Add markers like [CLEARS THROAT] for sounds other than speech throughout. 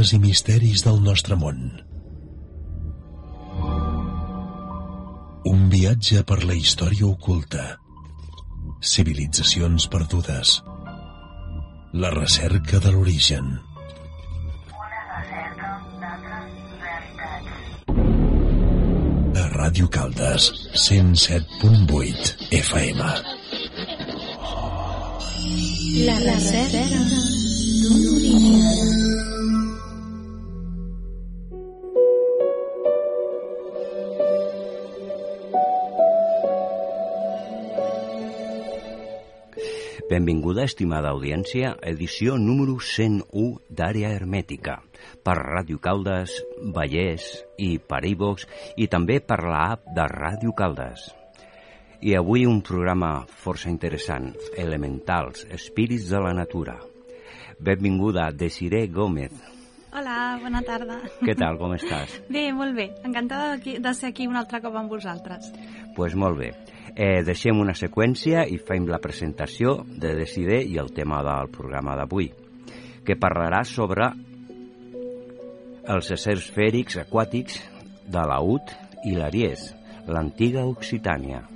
Enigmes i misteris del nostre món. Un viatge per la història oculta. Civilitzacions perdudes. La recerca de l'origen. A Ràdio Caldes, 107.8 FM. La recerca d'un Benvinguda, estimada audiència, edició número 101 d'Àrea Hermètica, per Ràdio Caldes, Vallès i per iVox i també per l'app de Ràdio Caldes. I avui un programa força interessant, Elementals, Espírits de la Natura. Benvinguda, Desiree Gómez. Hola, bona tarda. Què tal, com estàs? [LAUGHS] Bé, molt bé. Encantada de, de ser aquí un altre cop amb vosaltres. Doncs pues molt bé. Eh, deixem una seqüència i fem la presentació de Decider i el tema del programa d'avui, que parlarà sobre els éssers fèrics aquàtics de l'Aut i l'Aries, l'antiga Occitània.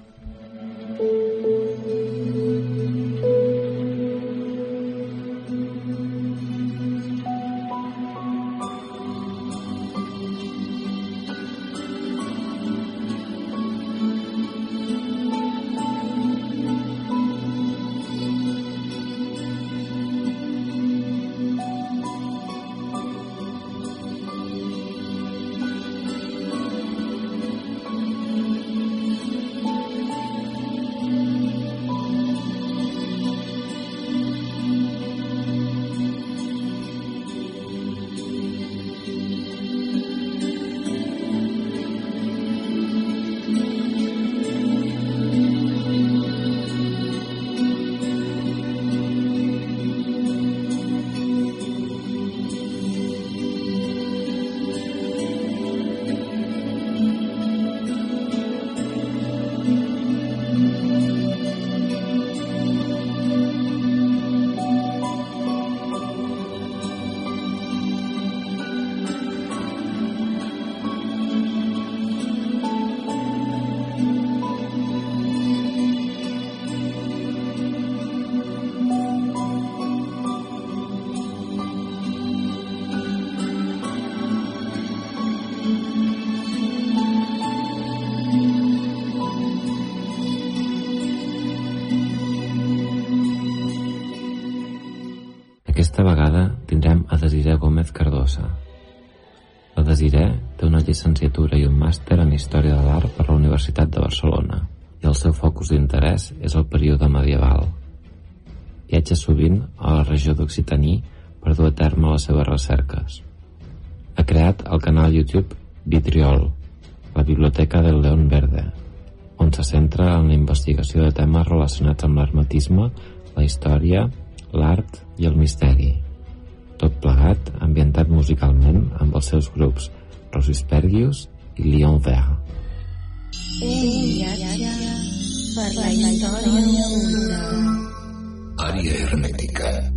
d'Occitaní per dur a terme les seves recerques. Ha creat el canal YouTube Vitriol, la Biblioteca del León Verde, on se centra en la investigació de temes relacionats amb l'hermetisme, la història, l'art i el misteri. Tot plegat ambientat musicalment amb els seus grups Rosispergius i Lion Vert. Un viatge per la història oculta. Àrea hermètica.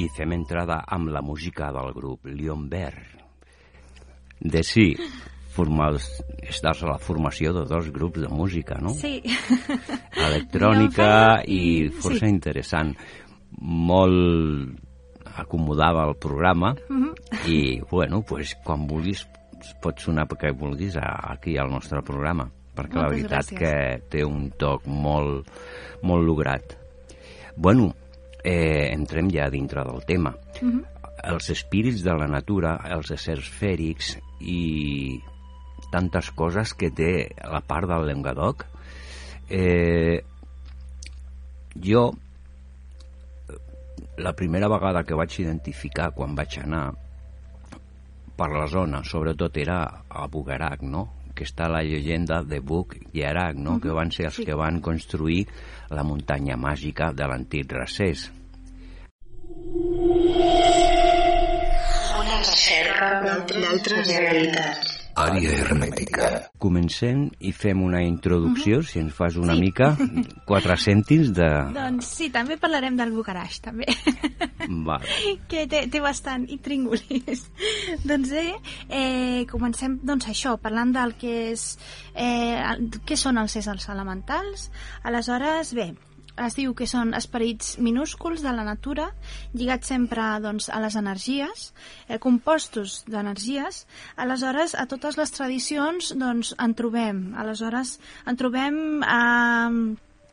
I fem entrada amb la música del grup Lion Vert. De sí, formals, estàs a la formació de dos grups de música, no? Sí. [LAUGHS] Electrònica i força Sí. interessant. Molt acomodava el programa Mhm. i, bueno, pues, quan vulguis pots sonar perquè vulguis aquí al nostre programa perquè la Moltes veritat gràcies. que té un toc molt, molt lograt. Bueno, eh, entrem ja dintre del tema. Mhm. Els espírits de la natura, els éssers fèrics i tantes coses que té la part del Llenguadoc. Eh, jo, la primera vegada que vaig identificar quan vaig anar per la zona, sobretot era a Bugarac, no? Que està la llegenda de Bug i Arac, no? que van ser els sí. que van construir la muntanya màgica de l'antic Racés. Una recerca d'altres realitats. Àrea hermètica. Comencem i fem una introducció, si ens fas una mica, quatre cèntims de... Doncs sí, també parlarem del Bucaraix, també. Vale. que té, té bastant intríngulis. doncs bé, eh, comencem doncs això, parlant del que és eh, el- què són els éssers elementals. Aleshores, bé, es diu que són esperits minúsculs de la natura, lligats sempre doncs, a les energies, eh, compostos d'energies. Aleshores, a totes les tradicions doncs, en trobem. Aleshores, en trobem a...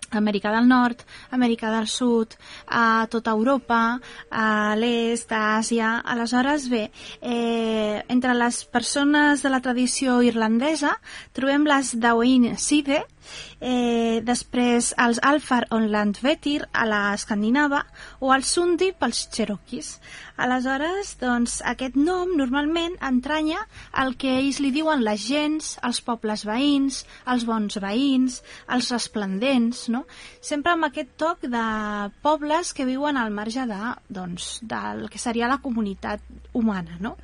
Amèrica del Nord, Amèrica del Sud, a tota Europa, a l'est, a Àsia... Aleshores, bé, eh, entre les persones de la tradició irlandesa trobem les Daoin Side, eh, després els Alfar on Landvetir a l'escandinava o els Sundi pels Cherokees. Aleshores, doncs, aquest nom normalment entranya el que ells li diuen les gens, els pobles veïns, els bons veïns, els resplendents, no? Sempre amb aquest toc de pobles que viuen al marge de, doncs, del que seria la comunitat humana, no?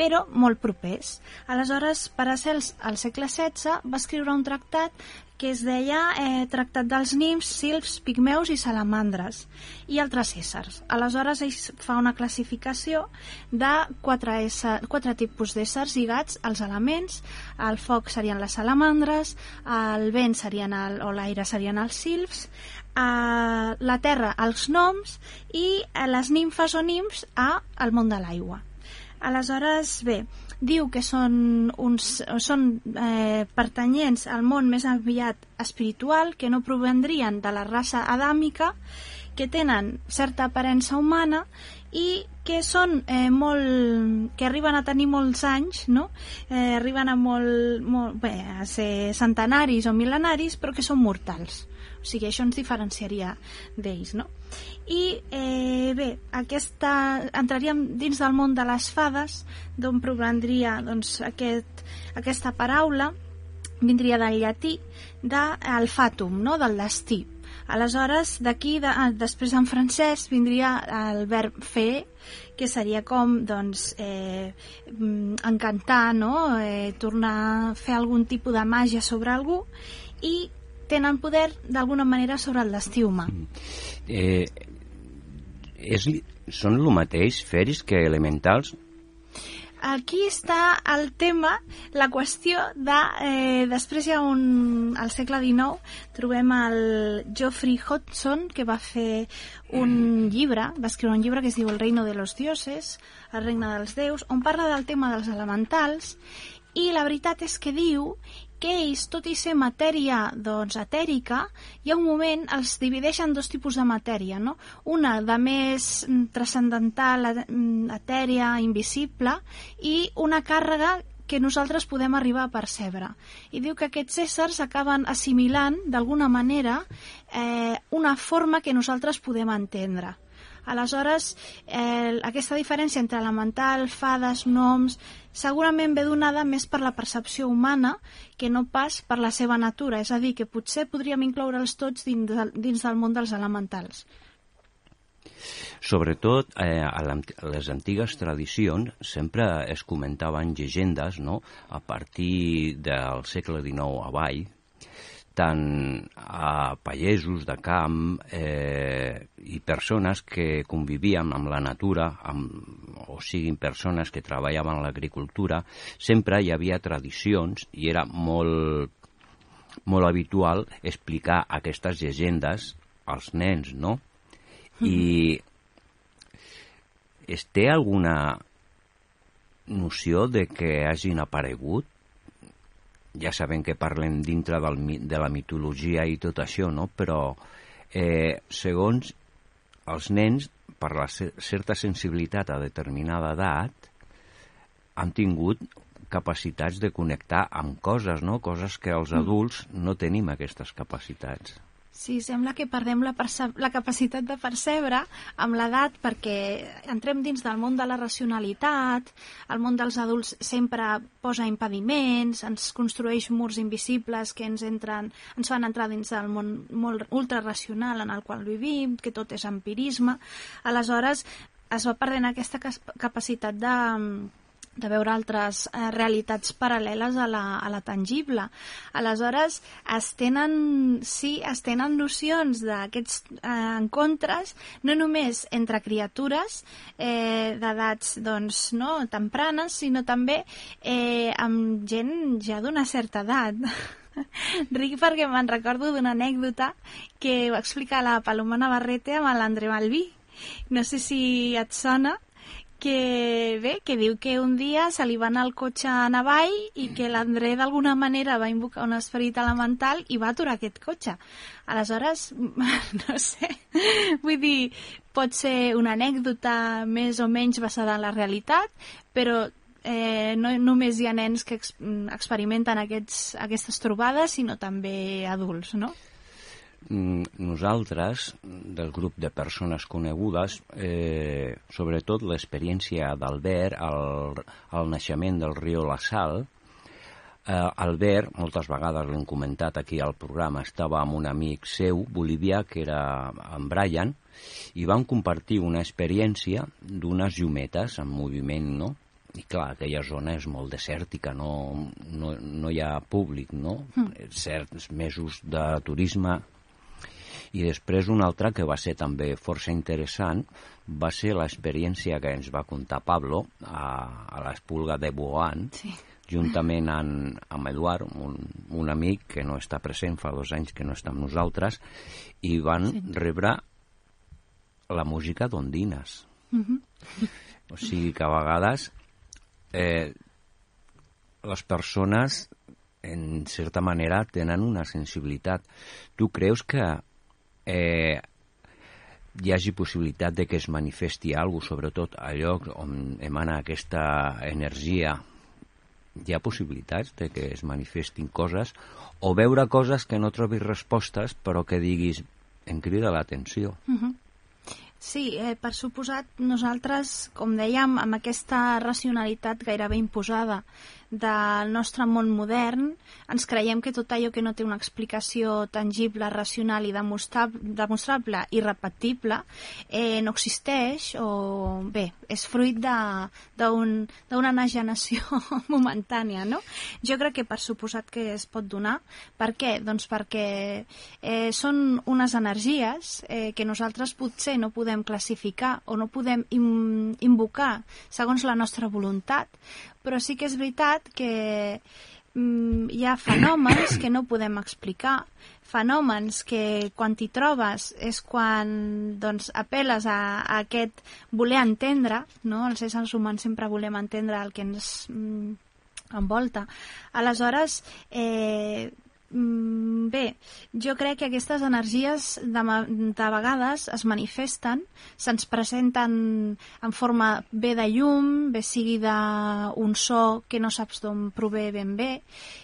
però molt propers. Aleshores, Paracels, al segle XVI, va escriure un tractat que es deia eh, Tractat dels Nims, Silfs, Pigmeus i Salamandres i altres éssers. Aleshores, ell fa una classificació de quatre, ésser, quatre tipus d'éssers lligats als elements. El foc serien les salamandres, el vent serien el, o l'aire serien els silfs, a la terra els noms i a les nimfes o nims a el món de l'aigua. Aleshores, bé, diu que són, uns, són eh, pertanyents al món més aviat espiritual, que no provendrien de la raça adàmica, que tenen certa aparença humana i que són eh, molt... que arriben a tenir molts anys, no? Eh, arriben a molt, molt... bé, a ser centenaris o mil·lenaris, però que són mortals. O sigui, això ens diferenciaria d'ells, no? I, eh, bé, aquesta, entraríem dins del món de les fades, d'on provendria doncs, aquest, aquesta paraula, vindria del llatí, del fatum, no? del destí. Aleshores, d'aquí, de, ah, després en francès, vindria el verb fer, que seria com, doncs, eh, mm, encantar, no? Eh, tornar a fer algun tipus de màgia sobre algú, i tenen poder d'alguna manera sobre el destí humà. Eh, és, són el mateix feris que elementals? Aquí està el tema, la qüestió de... Eh, després hi ha un... al segle XIX trobem el Geoffrey Hodgson, que va fer un llibre, va escriure un llibre que es diu El reino de los dioses, el regne dels déus, on parla del tema dels elementals, i la veritat és que diu que ells, tot i ser matèria doncs, etèrica, hi ha un moment, els divideix en dos tipus de matèria, no? Una de més mm, transcendental, et- mm, etèria, invisible, i una càrrega que nosaltres podem arribar a percebre. I diu que aquests éssers acaben assimilant, d'alguna manera, eh, una forma que nosaltres podem entendre. Aleshores, eh, aquesta diferència entre elemental, fades, noms, segurament ve donada més per la percepció humana que no pas per la seva natura. És a dir, que potser podríem incloure'ls tots dins del, dins del món dels elementals. Sobretot, eh, a les antigues tradicions sempre es comentaven llegendes, no?, a partir del segle XIX avall, tant a pagesos de camp eh, i persones que convivien amb la natura, amb, o siguin persones que treballaven l'agricultura, sempre hi havia tradicions i era molt, molt habitual explicar aquestes llegendes als nens, no? I es té alguna noció de que hagin aparegut? Ja sabem que parlen dintre del, de la mitologia i tot això, no? Però, eh, segons els nens, per la ce- certa sensibilitat a determinada edat, han tingut capacitats de connectar amb coses, no? Coses que els adults no tenim aquestes capacitats. Sí, sembla que perdem la, la capacitat de percebre amb l'edat perquè entrem dins del món de la racionalitat, el món dels adults sempre posa impediments, ens construeix murs invisibles que ens, entren, ens fan entrar dins del món molt ultraracional en el qual vivim, que tot és empirisme. Aleshores, es va perdent aquesta capacitat de, de veure altres eh, realitats paral·leles a la, a la tangible. Aleshores, es tenen, sí, es tenen nocions d'aquests eh, encontres, no només entre criatures eh, d'edats doncs, no, tempranes, sinó també eh, amb gent ja d'una certa edat. [LAUGHS] Ric perquè me'n recordo d'una anècdota que va explicar la Paloma Navarrete amb l'André Malví. No sé si et sona, que bé, que diu que un dia se li va anar el cotxe a Navall i que l'André d'alguna manera va invocar un esperit elemental i va aturar aquest cotxe. Aleshores, [LAUGHS] no sé, vull dir, pot ser una anècdota més o menys basada en la realitat, però eh, no només hi ha nens que ex experimenten aquests, aquestes trobades, sinó també adults, no? Mm, nosaltres, del grup de persones conegudes, eh, sobretot l'experiència d'Albert al, al naixement del riu La Sal, eh, Albert, moltes vegades l'hem comentat aquí al programa, estava amb un amic seu, bolivià, que era en Brian, i van compartir una experiència d'unes llumetes en moviment, no? i clar, aquella zona és molt desèrtica, no, no, no hi ha públic, no? Mm. Certs mesos de turisme i després una altra que va ser també força interessant va ser l'experiència que ens va contar Pablo a, a l'Espulga de Boan, sí. juntament amb, amb Eduard, un, un amic que no està present, fa dos anys que no està amb nosaltres, i van sí. rebre la música d'ondines. Mm -hmm. O sigui que a vegades eh, les persones en certa manera tenen una sensibilitat. Tu creus que eh, hi hagi possibilitat de que es manifesti alguna cosa, sobretot a lloc on emana aquesta energia, hi ha possibilitats de que es manifestin coses o veure coses que no trobis respostes però que diguis em crida l'atenció. Uh mhm. -huh. Sí, eh, per suposat, nosaltres, com dèiem, amb aquesta racionalitat gairebé imposada del nostre món modern, ens creiem que tot allò que no té una explicació tangible, racional i demostrable i repetible eh, no existeix o, bé, és fruit d'una un, enagenació [LAUGHS] momentània, no? Jo crec que per suposat que es pot donar. Per què? Doncs perquè eh, són unes energies eh, que nosaltres potser no podem classificar o no podem im invocar segons la nostra voluntat, però sí que és veritat que mm, hi ha fenòmens que no podem explicar, fenòmens que quan t'hi trobes és quan doncs, apel·les a, a aquest voler entendre, no? els éssers humans sempre volem entendre el que ens mm, envolta. Aleshores, eh, bé, jo crec que aquestes energies de, de vegades es manifesten, se'ns presenten en forma bé de llum, bé sigui d'un so que no saps d'on prové ben bé,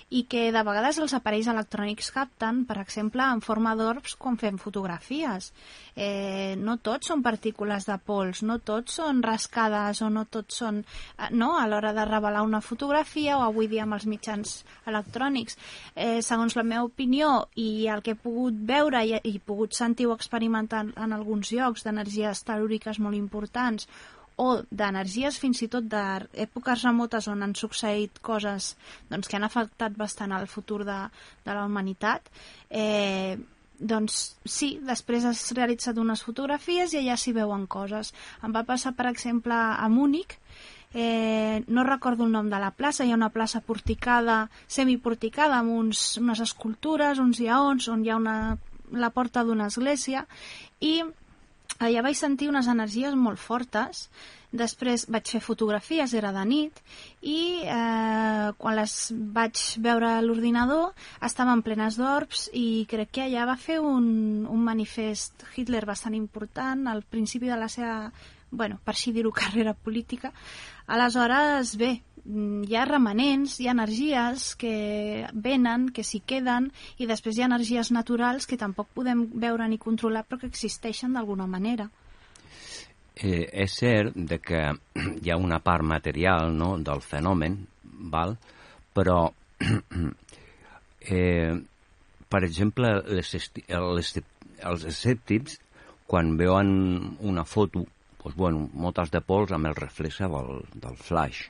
i que de vegades els aparells electrònics capten, per exemple, en forma d'orbs quan fem fotografies. Eh, no tots són partícules de pols, no tots són rascades o no tots són... Eh, no, a l'hora de revelar una fotografia o avui dia amb els mitjans electrònics. Eh, segons la meva opinió i el que he pogut veure i, i pogut sentir o experimentar en alguns llocs d'energies telúriques molt importants o d'energies fins i tot d'èpoques remotes on han succeït coses doncs, que han afectat bastant el futur de, de la humanitat, eh, doncs sí, després has realitzat unes fotografies i allà s'hi veuen coses. Em va passar, per exemple, a Múnich, eh, no recordo el nom de la plaça, hi ha una plaça porticada, semiporticada, amb uns, unes escultures, uns lleons, on hi ha una, la porta d'una església, i allà vaig sentir unes energies molt fortes després vaig fer fotografies, era de nit i eh, quan les vaig veure a l'ordinador estaven plenes d'orbs i crec que allà va fer un, un manifest Hitler bastant important al principi de la seva bueno, per així dir-ho, [LAUGHS] carrera política. Aleshores, bé, hi ha remanents, hi ha energies que venen, que s'hi queden, i després hi ha energies naturals que tampoc podem veure ni controlar, però que existeixen d'alguna manera. Eh, és cert de que [CLEARS THROAT] hi ha una part material no, del fenomen, val? però, [CLEARS THROAT] eh, per exemple, les, les, els escèptics, quan veuen una foto, doncs, bueno, motes de pols amb el reflexe del, del flash,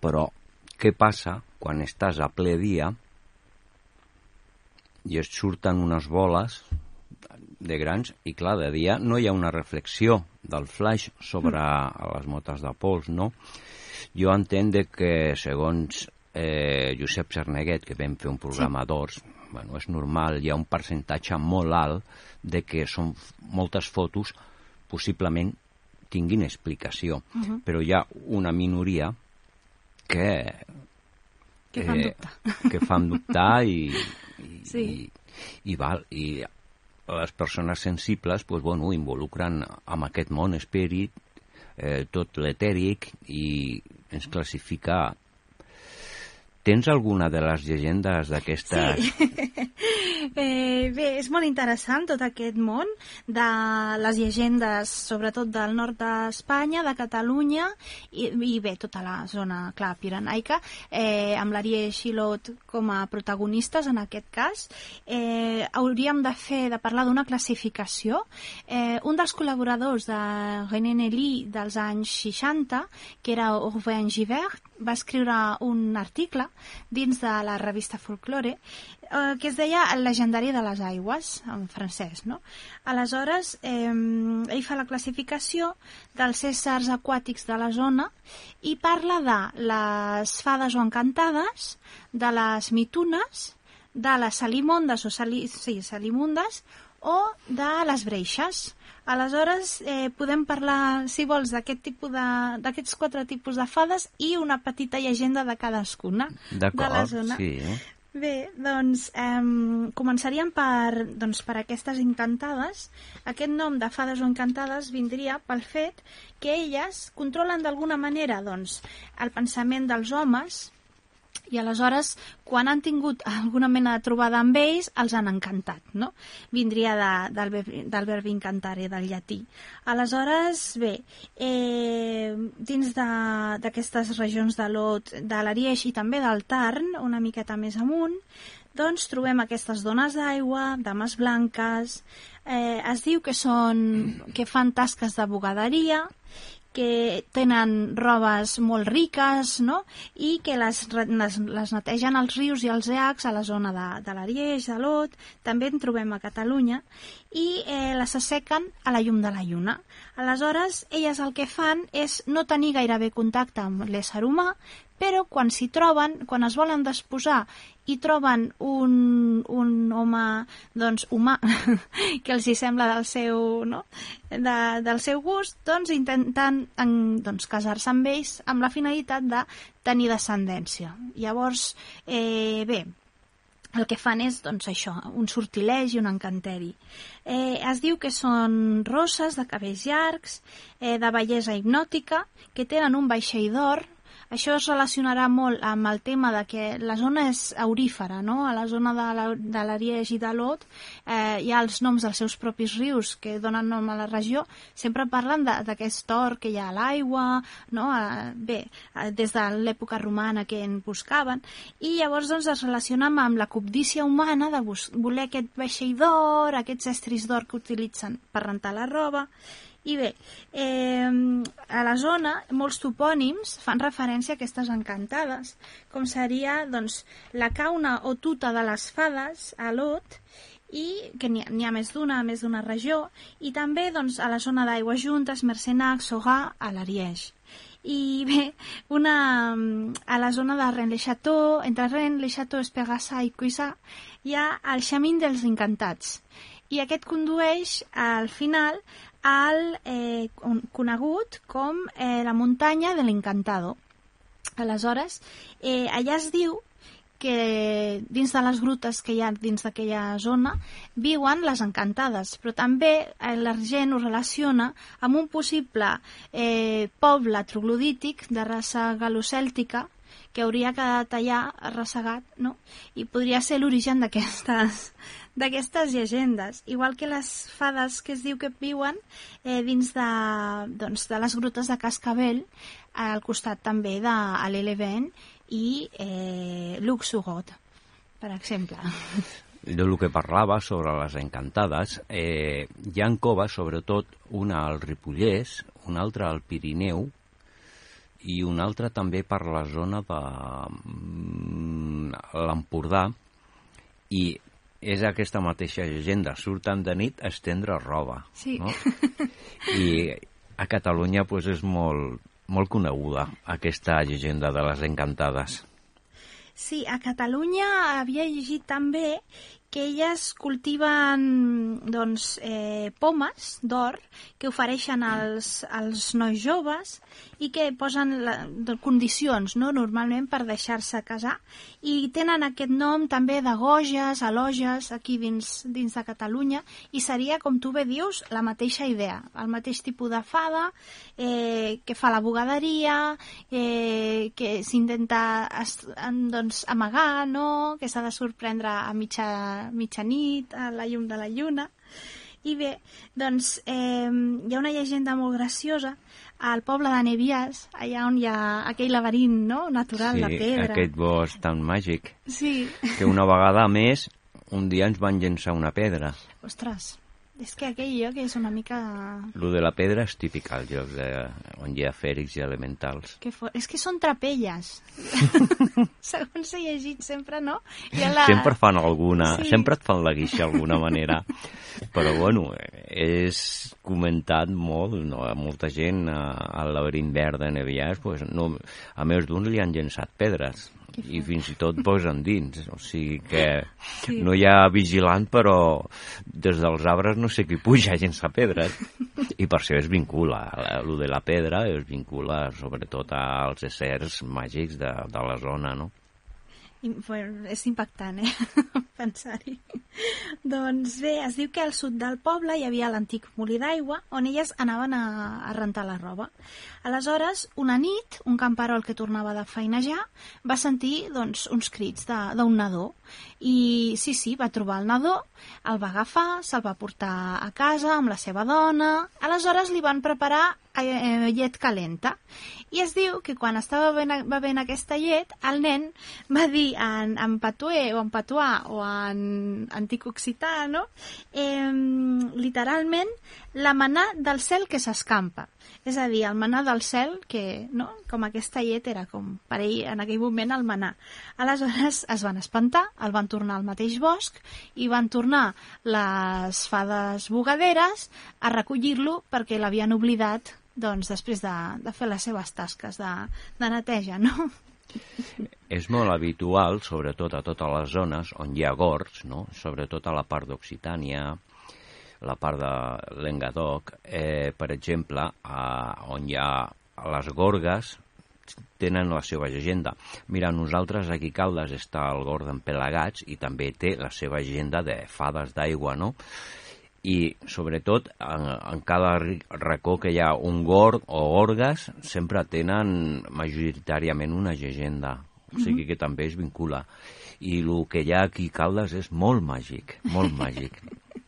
Però què passa quan estàs a ple dia i et surten unes boles de grans i clar, de dia no hi ha una reflexió del flash sobre mm. les motes de pols, no? Jo entenc de que segons eh, Josep Cerneguet, que vam fer un programa sí. d'ors, bueno, és normal, hi ha un percentatge molt alt de que són moltes fotos possiblement tinguin explicació, uh -huh. però hi ha una minoria que que fan eh, dubtar. Que fan dubtar i, i, [LAUGHS] Sí. i, i, val, i les persones sensibles pues, bueno, involucren amb aquest món espèrit eh, tot l'etèric i ens classifica Tens alguna de les llegendes d'aquestes... Sí. [LAUGHS] eh, bé, és molt interessant tot aquest món de les llegendes, sobretot del nord d'Espanya, de Catalunya i, i bé, tota la zona, clar, pirenaica, eh, amb l'Ariel Xilot com a protagonistes en aquest cas. Eh, hauríem de fer, de parlar d'una classificació. Eh, un dels col·laboradors de René Nelly dels anys 60, que era Aurbain Givert, va escriure un article dins de la revista Folklore eh, que es deia El legendari de les aigües, en francès, no? Aleshores, eh, ell fa la classificació dels éssers aquàtics de la zona i parla de les fades o encantades, de les mitunes, de les salimondes o sali, sí, salimundes o de les breixes. Aleshores, eh, podem parlar, si vols, d'aquest tipus de, d'aquests quatre tipus de fades i una petita llegenda de cadascuna de la zona. sí. Bé, doncs eh, començaríem per, doncs, per aquestes encantades. Aquest nom de fades o encantades vindria pel fet que elles controlen d'alguna manera doncs, el pensament dels homes i aleshores, quan han tingut alguna mena de trobada amb ells, els han encantat, no? Vindria de, del, del verb incantare, del llatí. Aleshores, bé, eh, dins d'aquestes regions de l'Ot, de l'Arieix i també del Tarn, una miqueta més amunt, doncs trobem aquestes dones d'aigua, dames blanques, eh, es diu que són que fan tasques de bugaderia que tenen robes molt riques no? i que les, les, les netegen als rius i als llacs a la zona de, de l'Arieix, de l'Ot, també en trobem a Catalunya, i eh, les assequen a la llum de la lluna. Aleshores, elles el que fan és no tenir gairebé contacte amb l'ésser humà, però quan s'hi troben, quan es volen desposar i troben un, un home doncs, humà [LAUGHS] que els hi sembla del seu, no? de, del seu gust, doncs intenten en, doncs, casar-se amb ells amb la finalitat de tenir descendència. Llavors, eh, bé, el que fan és, doncs, això, un sortileg i un encanteri. Eh, es diu que són rosses de cabells llargs, eh, de bellesa hipnòtica, que tenen un vaixell d'or, això es relacionarà molt amb el tema de que la zona és aurífera, no? A la zona de la- de l'Arieix i de l'Ot eh, hi ha els noms dels seus propis rius que donen nom a la regió. Sempre parlen d'aquest or que hi ha a l'aigua, no? Eh, bé, eh, des de l'època romana que en buscaven. I llavors doncs, es relaciona amb, la cobdícia humana de voler aquest vaixell d'or, aquests estris d'or que utilitzen per rentar la roba. I bé, eh, a la zona molts topònims fan referència a aquestes encantades, com seria doncs, la cauna o tuta de les fades a Lot, i que n'hi ha, ha més d'una, més d'una regió, i també doncs, a la zona d'aigües juntes, Mercenac, Sogà, a l'Arieix. I bé, una, a la zona de Rennes-le-Château, entre Rennes-le-Château, Espegassa i Cuissà, hi ha el Xamin dels Encantats. I aquest condueix al final al eh, con- conegut com eh, la muntanya de l'Encantado. Aleshores, eh, allà es diu que dins de les grutes que hi ha dins d'aquella zona viuen les encantades, però també eh, la gent ho relaciona amb un possible eh, poble troglodític de raça galocèltica que hauria quedat allà arrassegat, no? I podria ser l'origen d'aquestes [LAUGHS] d'aquestes llegendes, igual que les fades que es diu que viuen eh, dins de, doncs, de les grutes de Cascabel, al costat també de l'Eleven i eh, Luxugot, per exemple. [LAUGHS] de lo que parlava sobre les encantades, eh, hi ha coves, sobretot una al Ripollès, una altra al Pirineu, i un altre també per la zona de mm, l'Empordà i és aquesta mateixa llegenda, surten de nit a estendre roba. Sí. No? [LAUGHS] I a Catalunya pues, és molt, molt coneguda aquesta llegenda de les encantades. Sí, a Catalunya havia llegit també que elles cultiven doncs, eh, pomes d'or que ofereixen als, als nois joves i que posen la, de, condicions no? normalment per deixar-se casar i tenen aquest nom també de goges, aloges aquí dins, dins de Catalunya i seria, com tu bé dius, la mateixa idea, el mateix tipus de fada eh, que fa la bugaderia eh, que s'intenta doncs, amagar, no? que s'ha de sorprendre a mitja, mitjanit, a la llum de la lluna. I bé, doncs eh, hi ha una llegenda molt graciosa al poble de Neviàs, allà on hi ha aquell laberint no? natural sí, de pedra. aquest bosc tan màgic, Sí, que una vegada més, un dia ens van llençar una pedra. ostres, és que aquell lloc és una mica... Lo de la pedra és típic al lloc de, on hi ha fèrics i elementals. Que for... És que són trapelles. [LAUGHS] Segons he llegit sempre, no? Ha la... Sempre fan alguna, Sí. sempre et fan la guixa d'alguna manera. Però bueno, és comentat molt, no? A molta gent al laberint verd de Neviàs, pues, no, a més d'uns li han llençat pedres i fins i tot posen dins. O sigui que Sí. no hi ha vigilant, però des dels arbres no sé qui puja a llençar pedres. I per això es vincula, el de la pedra es vincula sobretot als éssers màgics de, de la zona, no? És impactant, eh? [LAUGHS] Pensar-hi. doncs bé, es diu que al sud del poble hi havia l'antic molí d'aigua on elles anaven a, a rentar la roba. Aleshores, una nit, un camperol que tornava de feinejar va sentir doncs, uns crits d'un nadó. I sí, sí, va trobar el nadó, el va agafar, se'l va portar a casa amb la seva dona. Aleshores li van preparar eh, llet calenta. I es diu que quan estava bevent, bevent aquesta llet, el nen va dir en, en patuer o en patuà o en antic occità, no? Eh, literalment, la manà del cel que s'escampa. És a dir, el manà del cel, que, no? com aquesta llet era com per ell en aquell moment el manà. Aleshores [LAUGHS] es van espantar, el van tornar al mateix bosc i van tornar les fades bugaderes a recollir-lo perquè l'havien oblidat doncs, després de, de fer les seves tasques de, de neteja, no? És molt habitual, sobretot a totes les zones on hi ha gorgs, no? sobretot a la part d'Occitània, la part de l'Engadoc, eh, per exemple, a, on hi ha les gorgues, tenen la seva llegenda. Mira, nosaltres aquí a Caldes està el gorg d'en Pelagats i també té la seva llegenda de fades d'aigua, no? i sobretot en, en cada racó que hi ha un gorg o gorgues sempre tenen majoritàriament una llegenda o sigui que també es vincula i el que hi ha aquí a Caldes és molt màgic, molt màgic [LAUGHS]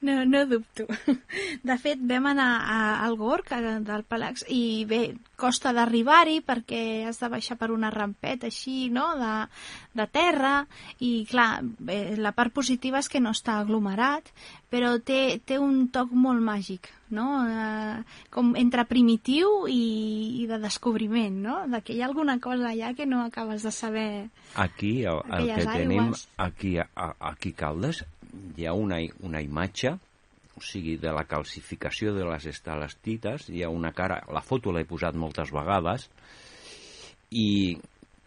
No, no dubto. De fet, vam anar a, al Gorg, a, del Palax, i bé, costa d'arribar-hi perquè has de baixar per una rampeta així, no?, de, de terra, i clar, bé, la part positiva és que no està aglomerat, però té, té un toc molt màgic, no?, eh, com entre primitiu i, i de descobriment, no?, de que hi ha alguna cosa allà que no acabes de saber... Aquí, el, el que Aquelles tenim aigües. aquí, a, aquí Caldes, hi ha una, una imatge, o sigui, de la calcificació de les estalactites, hi ha una cara, la foto l'he posat moltes vegades, i,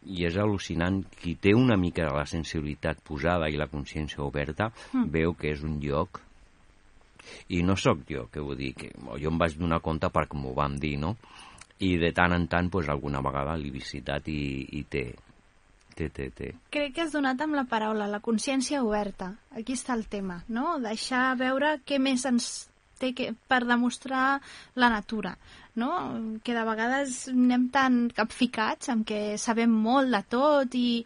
i és al·lucinant, qui té una mica de la sensibilitat posada i la consciència oberta, Mm. veu que és un lloc i no sóc jo que ho dic, jo em vaig donar compte perquè m'ho van dir, no? I de tant en tant, pues, alguna vegada l'he visitat i, i té, té, té, té. Crec que has donat amb la paraula, la consciència oberta. Aquí està el tema, no? Deixar veure què més ens té que, per demostrar la natura, no? Que de vegades anem tan capficats amb que sabem molt de tot i,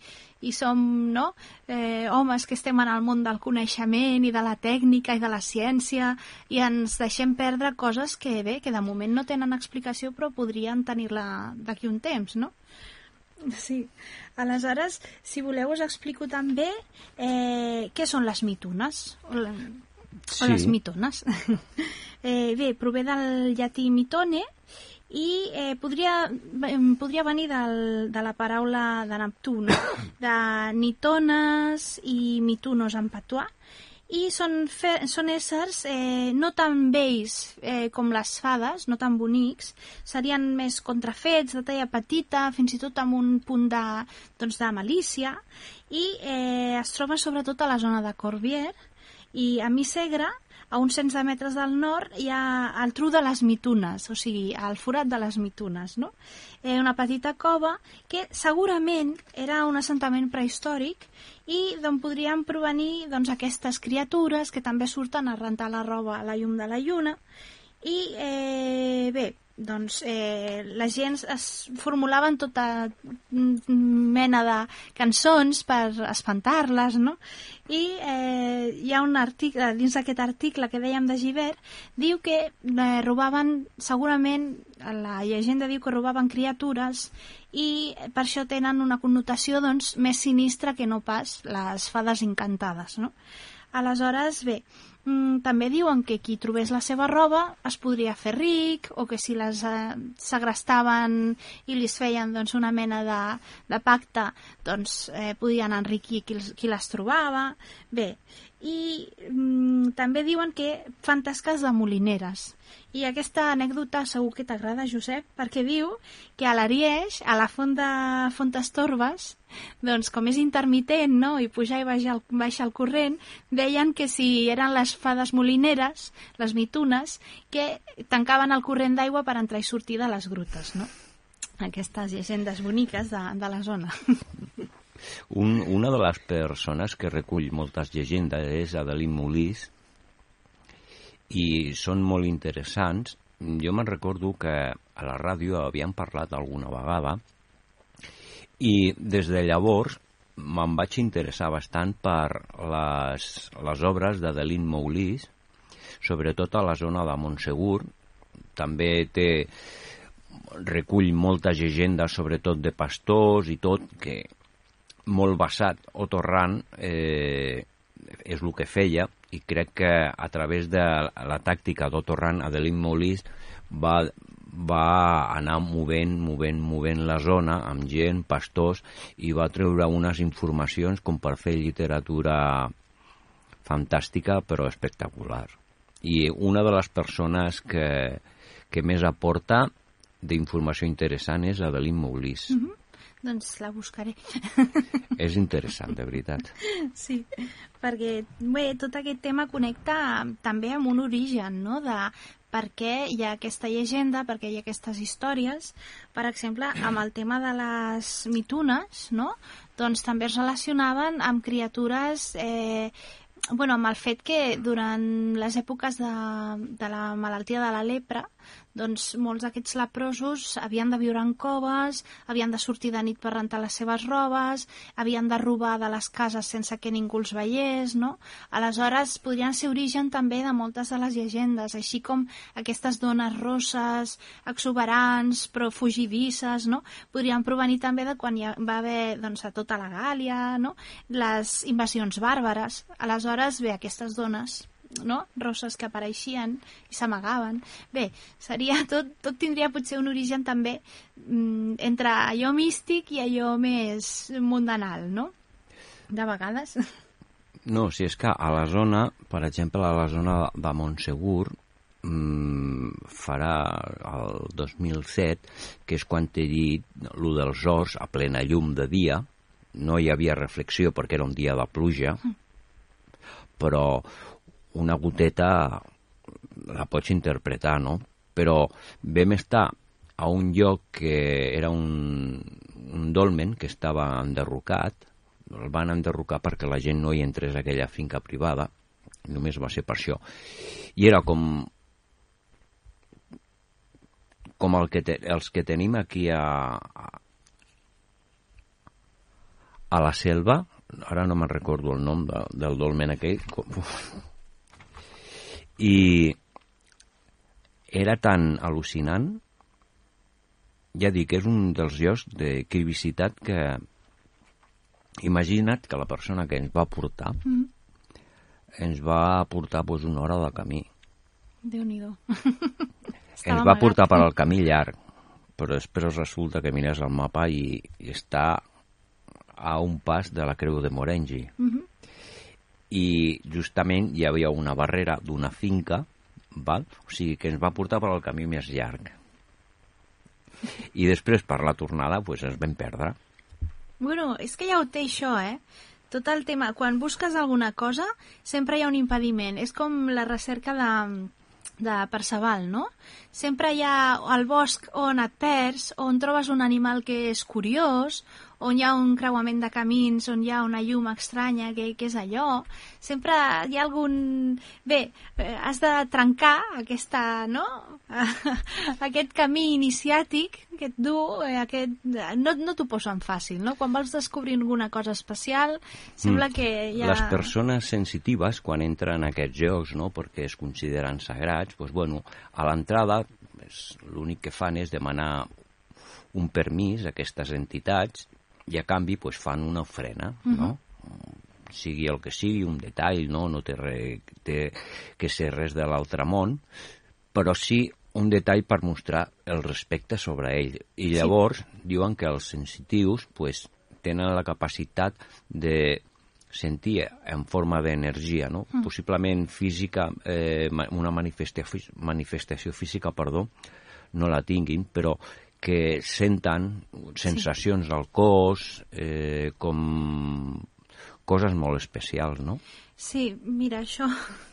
i som, no?, eh, homes que estem en el món del coneixement i de la tècnica i de la ciència i ens deixem perdre coses que, bé, que de moment no tenen explicació però podrien tenir-la d'aquí un temps, no? Sí. Aleshores, si voleu, us explico també eh, què són les mitunes. O, la, o Sí. les mitones. [LAUGHS] eh, bé, prové del llatí mitone i eh, podria, podria venir del, de la paraula de Neptú, no? de nitones i mitunos en patuà, i són, fe, són éssers eh, no tan vells eh, com les fades, no tan bonics, serien més contrafets, de talla petita, fins i tot amb un punt de, doncs, de malícia, i eh, es troba sobretot a la zona de Corbier, i a Missegra a uns 100 metres del nord hi ha el tru de les mitunes, o sigui, el forat de les mitunes, no? Eh, una petita cova que segurament era un assentament prehistòric i d'on podrien provenir doncs, aquestes criatures que també surten a rentar la roba a la llum de la lluna i eh, bé, doncs eh, la gent es formulaven tota mena de cançons per espantar-les, no? I eh, hi ha un article, dins d'aquest article que dèiem de Givert, diu que eh, robaven, segurament, la llegenda diu que robaven criatures i per això tenen una connotació doncs, més sinistra que no pas les fades encantades, no? Aleshores, bé, Mm, també diuen que qui trobés la seva roba es podria fer ric o que si les eh, segrestaven i li feien doncs, una mena de, de pacte doncs eh, podien enriquir qui, qui les trobava. Bé, i mm, també diuen que fan tasques de molineres. I aquesta anècdota segur que t'agrada, Josep, perquè diu que a l'Arieix, a la font de Fontestorбes, doncs com és intermitent, no?, i pujar i baixar el, baixar el corrent, deien que si eren les fades molineres, les mitunes, que tancaven el corrent d'aigua per entrar i sortir de les grutes, no? Aquestes llegendes boniques de, de la zona. [LAUGHS] Un, una de les persones que recull moltes llegendes és Adeline Molís i són molt interessants. Jo me'n recordo que a la ràdio havíem parlat alguna vegada i des de llavors me'n vaig interessar bastant per les, les obres d'Adeline Moulís, sobretot a la zona de Montsegur. També té recull moltes llegendes, sobretot de pastors i tot, que molt basat o torrant eh, és el que feia i crec que a través de la tàctica d'Otorran Adeline Molis va, va anar movent, movent, movent la zona amb gent, pastors i va treure unes informacions com per fer literatura fantàstica però espectacular i una de les persones que, que més aporta d'informació interessant és Adeline Moulis. Mm -hmm doncs la buscaré. És interessant, de veritat. Sí, perquè bé, tot aquest tema connecta també amb un origen, no?, de per què hi ha aquesta llegenda, per què hi ha aquestes històries. Per exemple, amb el tema de les mitunes, no?, doncs també es relacionaven amb criatures eh, bueno, amb el fet que durant les èpoques de, de la malaltia de la lepra doncs molts d'aquests leprosos havien de viure en coves, havien de sortir de nit per rentar les seves robes, havien de robar de les cases sense que ningú els veiés, no? Aleshores, podrien ser origen també de moltes de les llegendes, així com aquestes dones rosses, exuberants, però fugidisses, no? Podrien provenir també de quan hi va haver doncs, a tota la Gàlia, no? Les invasions bàrbares. Aleshores, bé, aquestes dones no? rosses que apareixien i s'amagaven. Bé, seria [LAUGHS] tot, tot tindria potser un origen també mm, entre allò místic i allò més mundanal, no? De vegades. No, si és que a la zona, per exemple, a la zona de Montsegur, mmm, farà el 2007, que és quan t'he dit lo dels horts a plena llum de dia, no hi havia reflexió perquè era un dia de pluja, mm. però una goteta la pots interpretar, no? Però vam estar a un lloc que era un, un dolmen que estava enderrocat, el van enderrocar perquè la gent no hi entrés a aquella finca privada, només va ser per això. I era com com el que te, els que tenim aquí a, a, la selva, ara no me'n recordo el nom de, del dolmen aquell, com, i era tan al·lucinant ja dic, és un dels llocs de que he visitat que imagina't que la persona que ens va portar mm -hmm. ens va portar pues, una hora de camí déu nhi [LAUGHS] ens va portar per al camí llarg però després resulta que mires el mapa i, i està a un pas de la Creu de Morengi. Mm -hmm. I justament hi havia una barrera d'una finca, val? o sigui que ens va portar per al camí més llarg. I després, per la tornada, pues, ens vam perdre. Bueno, és que ja ho té això, eh? Tot el tema, quan busques alguna cosa, sempre hi ha un impediment. És com la recerca de, de Perceval, no? Sempre hi ha el bosc on et perds, on trobes un animal que és curiós, on hi ha un creuament de camins, on hi ha una llum estranya, què, què és allò? Sempre hi ha algun... Bé, eh, has de trencar aquesta, no? [LAUGHS] aquest camí iniciàtic que et du, eh, aquest... no, no t'ho posen fàcil, no? Quan vols descobrir alguna cosa especial, sembla Mm. que hi ha... Les persones sensitives, quan entren a aquests jocs, no, perquè es consideren sagrats, doncs, bueno, a l'entrada l'únic que fan és demanar un permís a aquestes entitats i a canvi pues, fan una ofrena, no? sigui el que sigui, un detall, no, no té, re, té que ser res de l'altre món, però sí un detall per mostrar el respecte sobre ell. I llavors diuen que els sensitius pues, tenen la capacitat de sentir en forma d'energia, no? Mm. possiblement física, eh, una manifestació, manifestació física, perdó, no la tinguin, però que senten sensacions al cos, eh, com coses molt especials, no? Sí, mira, això... [LAUGHS]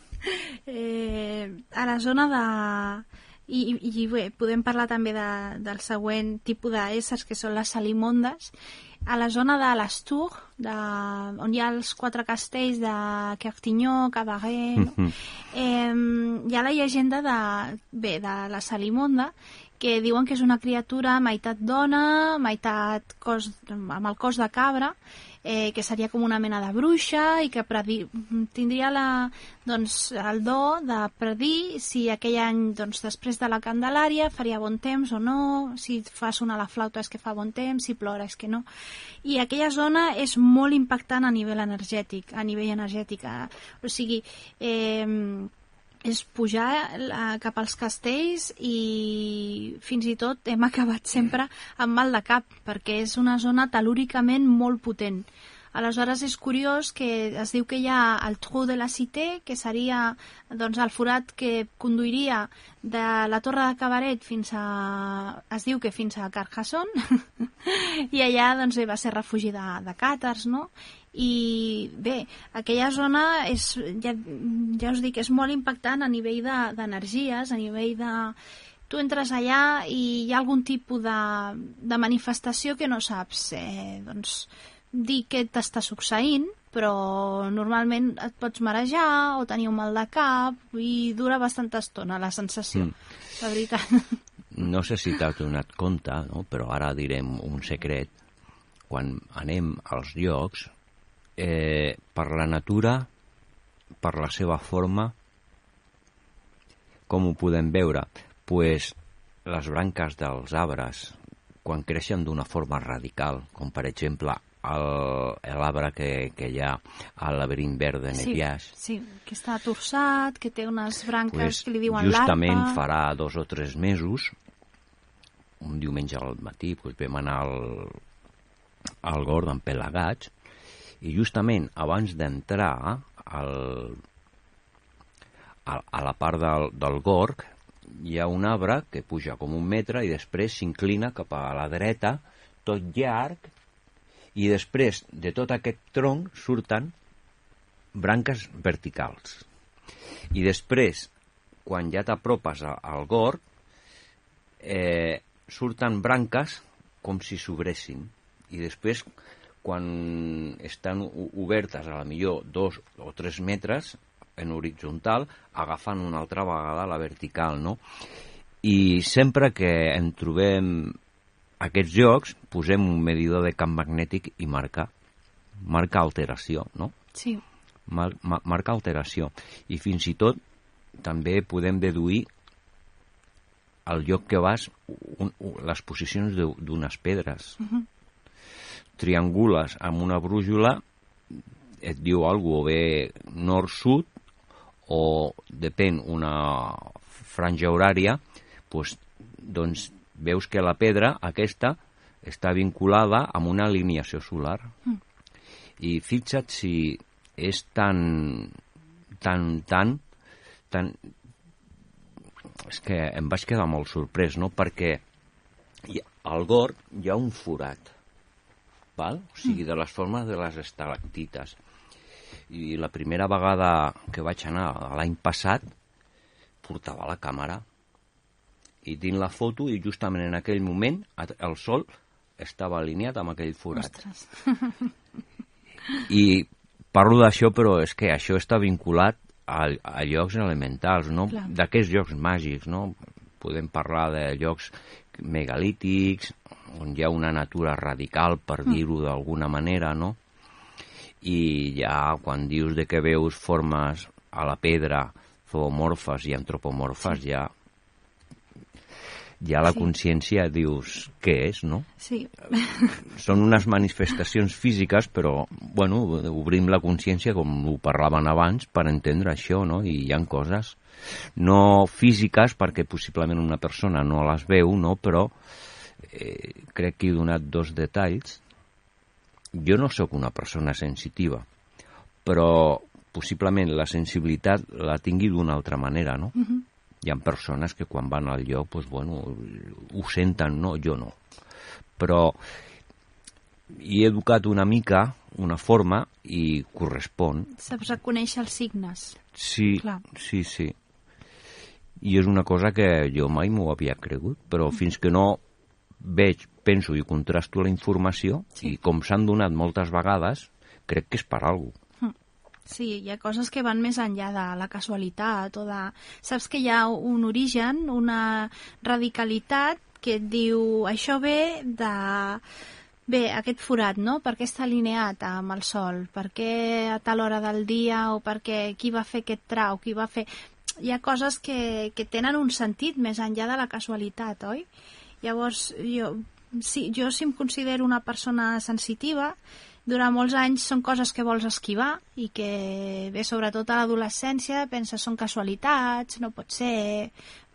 Eh, a la zona de... I, i, bé, podem parlar també de, del següent tipus d'éssers, que són les salimondes. A la zona de l'Astur, de, on hi ha els quatre castells de Cartinyó, Cabaret, no? eh, hi ha la llegenda de, bé, de la salimonda, que diuen que és una criatura meitat dona, meitat cos, amb el cos de cabra, eh, que seria com una mena de bruixa i que predi, tindria la, doncs, el do de predir si aquell any, doncs, després de la Candelària, faria bon temps o no, si fa sonar la flauta és que fa bon temps, si plora és que no. I aquella zona és molt impactant a nivell energètic, a nivell energètic. eh, O sigui, eh, és pujar la, cap als castells i fins i tot hem [LAUGHS] acabat sempre amb mal de cap perquè és una zona telúricament molt potent. Aleshores és curiós que es diu que hi ha el Trou de la Cité, que seria doncs, el forat que conduiria de la Torre de Cabaret fins a... es diu que fins a Carcassonne, [LAUGHS] i allà doncs, va ser refugi de, de càtars, no? i bé, aquella zona és, ja, ja us dic, és molt impactant a nivell de- d'energies, a nivell de... Tu entres allà i hi ha algun tipus de, de manifestació que no saps eh, doncs, dir què t'està succeint, però normalment et pots marejar o tenir un mal de cap i dura bastanta estona la sensació, Mm. la veritat. [LAUGHS] No sé si t'has donat compte, no? però ara direm un secret. Quan anem als llocs, eh, per la natura, per la seva forma, com ho podem veure? pues, les branques dels arbres, quan creixen d'una forma radical, com per exemple l'arbre que, que hi ha al laberint verd de Sí, Neviàs, sí, que està torçat, que té unes branques pues, que li diuen justament l'arpa. farà dos o tres mesos un diumenge al matí pues, vam anar al, al Gord amb pelagats i justament abans d'entrar al, a, a la part del, del Gorg hi ha un arbre que puja com un metre i després s'inclina cap a la dreta tot llarg i després de tot aquest tronc surten branques verticals i després, quan ja t'apropes al gorg, eh, surten branques com si s'obressin. I després, quan estan obertes a la millor dos o tres metres en horitzontal, agafen una altra vegada la vertical, no? I sempre que en trobem aquests jocs, posem un medidor de camp magnètic i marca, marca alteració, no? Sí, mar, ma, marca alteració i fins i tot també podem deduir al lloc que vas un, un, les posicions de- d'unes pedres Mhm. triangules amb una brújula et diu alguna o bé nord-sud o depèn una franja horària pues, doncs veus que la pedra aquesta està vinculada amb una alineació solar. Mm. I fixa't si és tan, tan, tan, tan... És que em vaig quedar molt sorprès, no?, perquè al Gorg hi ha un forat, val? o sigui, de les formes de les estalactites. I la primera vegada que vaig anar l'any passat, portava la càmera i tinc la foto i justament en aquell moment el sol estava alineat amb aquell forat. Ostres. I parlo d'això, però és que això està vinculat a, a llocs elementals, no? D'aquests llocs màgics, no? Podem parlar de llocs megalítics, on hi ha una natura radical, per dir-ho d'alguna manera, no? I ja quan dius de que veus formes a la pedra zoomorfes i antropomorfes, sí. ja ja la Sí. consciència dius què és, no? Sí, [LAUGHS] Són unes manifestacions físiques, però, bueno, obrim la consciència, com ho parlaven abans, per entendre això, no? I hi han coses no físiques, perquè possiblement una persona no les veu, no? Però eh, crec que he donat dos detalls. Jo no sóc una persona sensitiva, però possiblement la sensibilitat la tingui d'una altra manera, no? Mhm. Hi ha persones que quan van al lloc, doncs, bueno, ho senten, no? Jo no. Però hi he educat una mica, una forma, i correspon. saps reconèixer els signes. Sí, Clar. sí, sí. I és una cosa que jo mai m'ho havia cregut, però fins que no veig, penso i contrasto la informació, Sí. i com s'han donat moltes vegades, crec que és per alguna Sí, hi ha coses que van més enllà de la casualitat o de... Saps que hi ha un origen, una radicalitat que et diu això ve de... Bé, aquest forat, no? Per què està alineat amb el sol? Per què a tal hora del dia? O per què qui va fer aquest trau? Qui va fer... Hi ha coses que, que tenen un sentit més enllà de la casualitat, oi? Llavors, jo, sí, jo si em considero una persona sensitiva, durant molts anys són coses que vols esquivar i que, bé, sobretot a l'adolescència, penses són casualitats, no pot ser...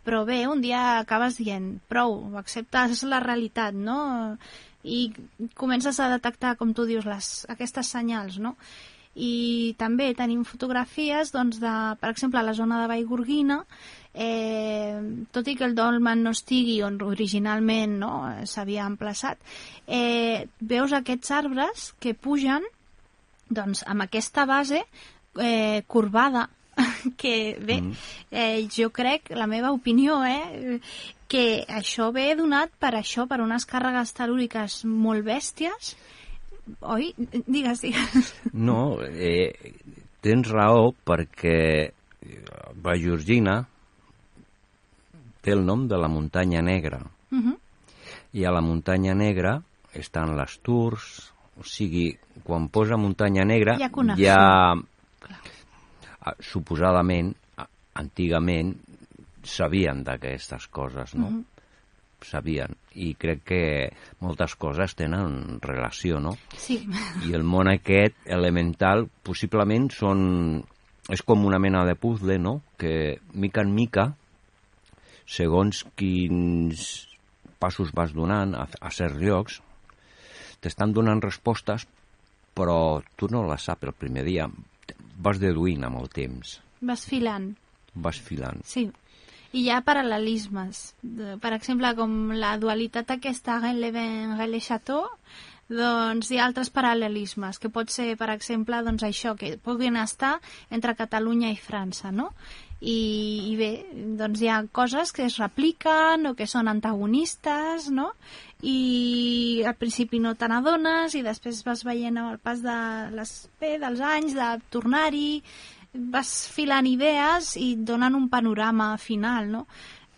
Però bé, un dia acabes dient prou, acceptes la realitat, no? I comences a detectar, com tu dius, les, aquestes senyals, no? I també tenim fotografies, doncs, de, per exemple, a la zona de Vallgorguina, eh, tot i que el dolmen no estigui on originalment no, s'havia emplaçat, eh, veus aquests arbres que pugen doncs, amb aquesta base eh, corbada [LAUGHS] que bé, Mm. eh, jo crec, la meva opinió, eh, que això ve donat per això, per unes càrregues telúriques molt bèsties, oi? Digues, digues. No, eh, tens raó perquè la Georgina té el nom de la muntanya negra Uh -huh. i a la muntanya negra estan les Tours, o sigui, quan posa muntanya negra Hi ha connexió. ja Clar. suposadament, antigament, sabien d'aquestes coses, no? Mhm. Sabien. I crec que moltes coses tenen relació, no? Sí, I el món aquest elemental possiblement són... és com una mena de puzzle, no? Que mica en mica, segons quins passos vas donant a, a certs llocs, t'estan donant respostes, però tu no les saps el primer dia. Vas deduint amb el temps, vas filant. vas filant. Sí. I hi ha paral·lelismes. Per exemple, com la dualitat aquesta Rennes-le-Vin-Rennes-le-Château, doncs hi ha altres paral·lelismes, que pot ser, per exemple, doncs això, que puguin estar entre Catalunya i França, no? I, i bé, doncs hi ha coses que es repliquen o que són antagonistes, no? I al principi no te n'adones i després vas veient amb el pas de les, bé, dels anys, de tornar-hi, vas filant idees i et donen un panorama final, no?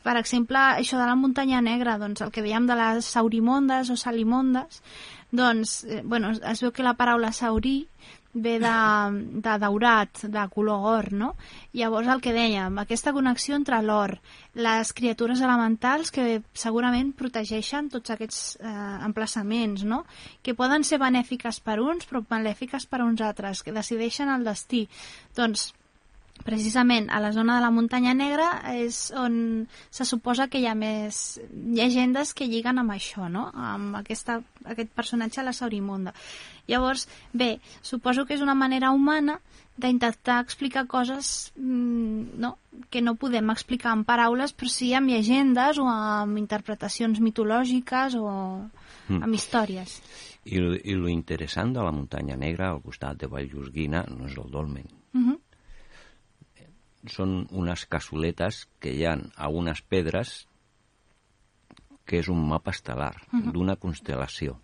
Per exemple, això de la muntanya negra, doncs el que dèiem de les saurimondes o salimondes, doncs, eh, bueno, es veu que la paraula saurí ve de, de daurat, de color or, no? Llavors el que dèiem, aquesta connexió entre l'or, les criatures elementals que segurament protegeixen tots aquests eh, emplaçaments, no? Que poden ser benèfiques per uns però malèfiques per uns altres, que decideixen el destí. Doncs precisament a la zona de la muntanya negra és on se suposa que hi ha més llegendes que lliguen amb això, no? amb aquesta, aquest personatge, la Saurimonda. Llavors, bé, suposo que és una manera humana d'intentar explicar coses mm, no? que no podem explicar en paraules, però sí amb llegendes o amb interpretacions mitològiques o Mm. amb històries. I, I lo interessant de la muntanya negra al costat de Vallljusguina no és el dolmen. Uh -huh. Són unes cassoletes que hi han a unes pedres que és un mapa estel·lar d'una constel·lació.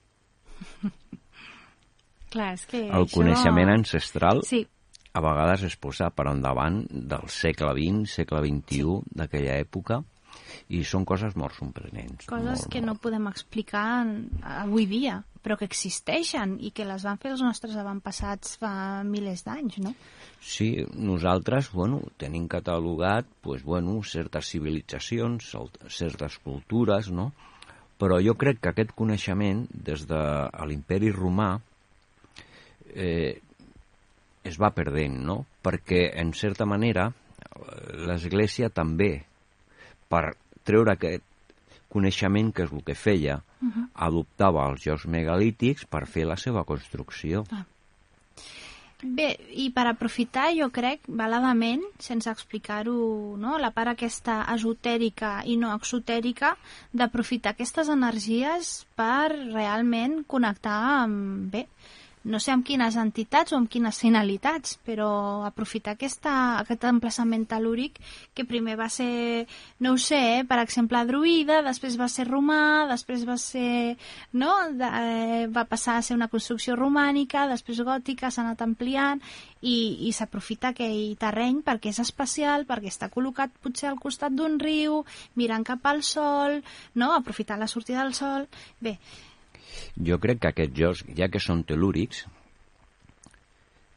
[LAUGHS] Clar, és que El això... coneixement ancestral Sí, a vegades es posa per endavant del segle XX, segle XXI, d'aquella època, i són coses molt sorprenents. coses molt, que no podem explicar avui dia, però que existeixen i que les van fer els nostres avantpassats fa milers d'anys, no? Sí, nosaltres, bueno, tenim catalogat, pues, bueno, certes civilitzacions, cert- certes cultures, no? Però jo crec que aquest coneixement, des de l'imperi romà, eh, es va perdent, no? Perquè, en certa manera, l'Església també, per treure aquest coneixement, que és el que feia, adoptava els jocs megalítics per fer la seva construcció. Bé, i per aprofitar, jo crec, valadament, sense explicar-ho, no? la part aquesta esotèrica i no exotèrica, d'aprofitar aquestes energies per realment connectar amb, bé, no sé amb quines entitats o amb quines finalitats, però aprofitar aquesta, aquest emplaçament telúric que primer va ser, no ho sé, eh, per exemple, druida, després va ser romà, després va ser, no?, de, eh, va passar a ser una construcció romànica, després gòtica, s'ha anat ampliant i, i s'aprofita aquell terreny perquè és especial, perquè està col·locat potser al costat d'un riu, mirant cap al sol, no?, aprofitar la sortida del sol. Bé, Jo crec que aquests jocs, ja que són telúrics,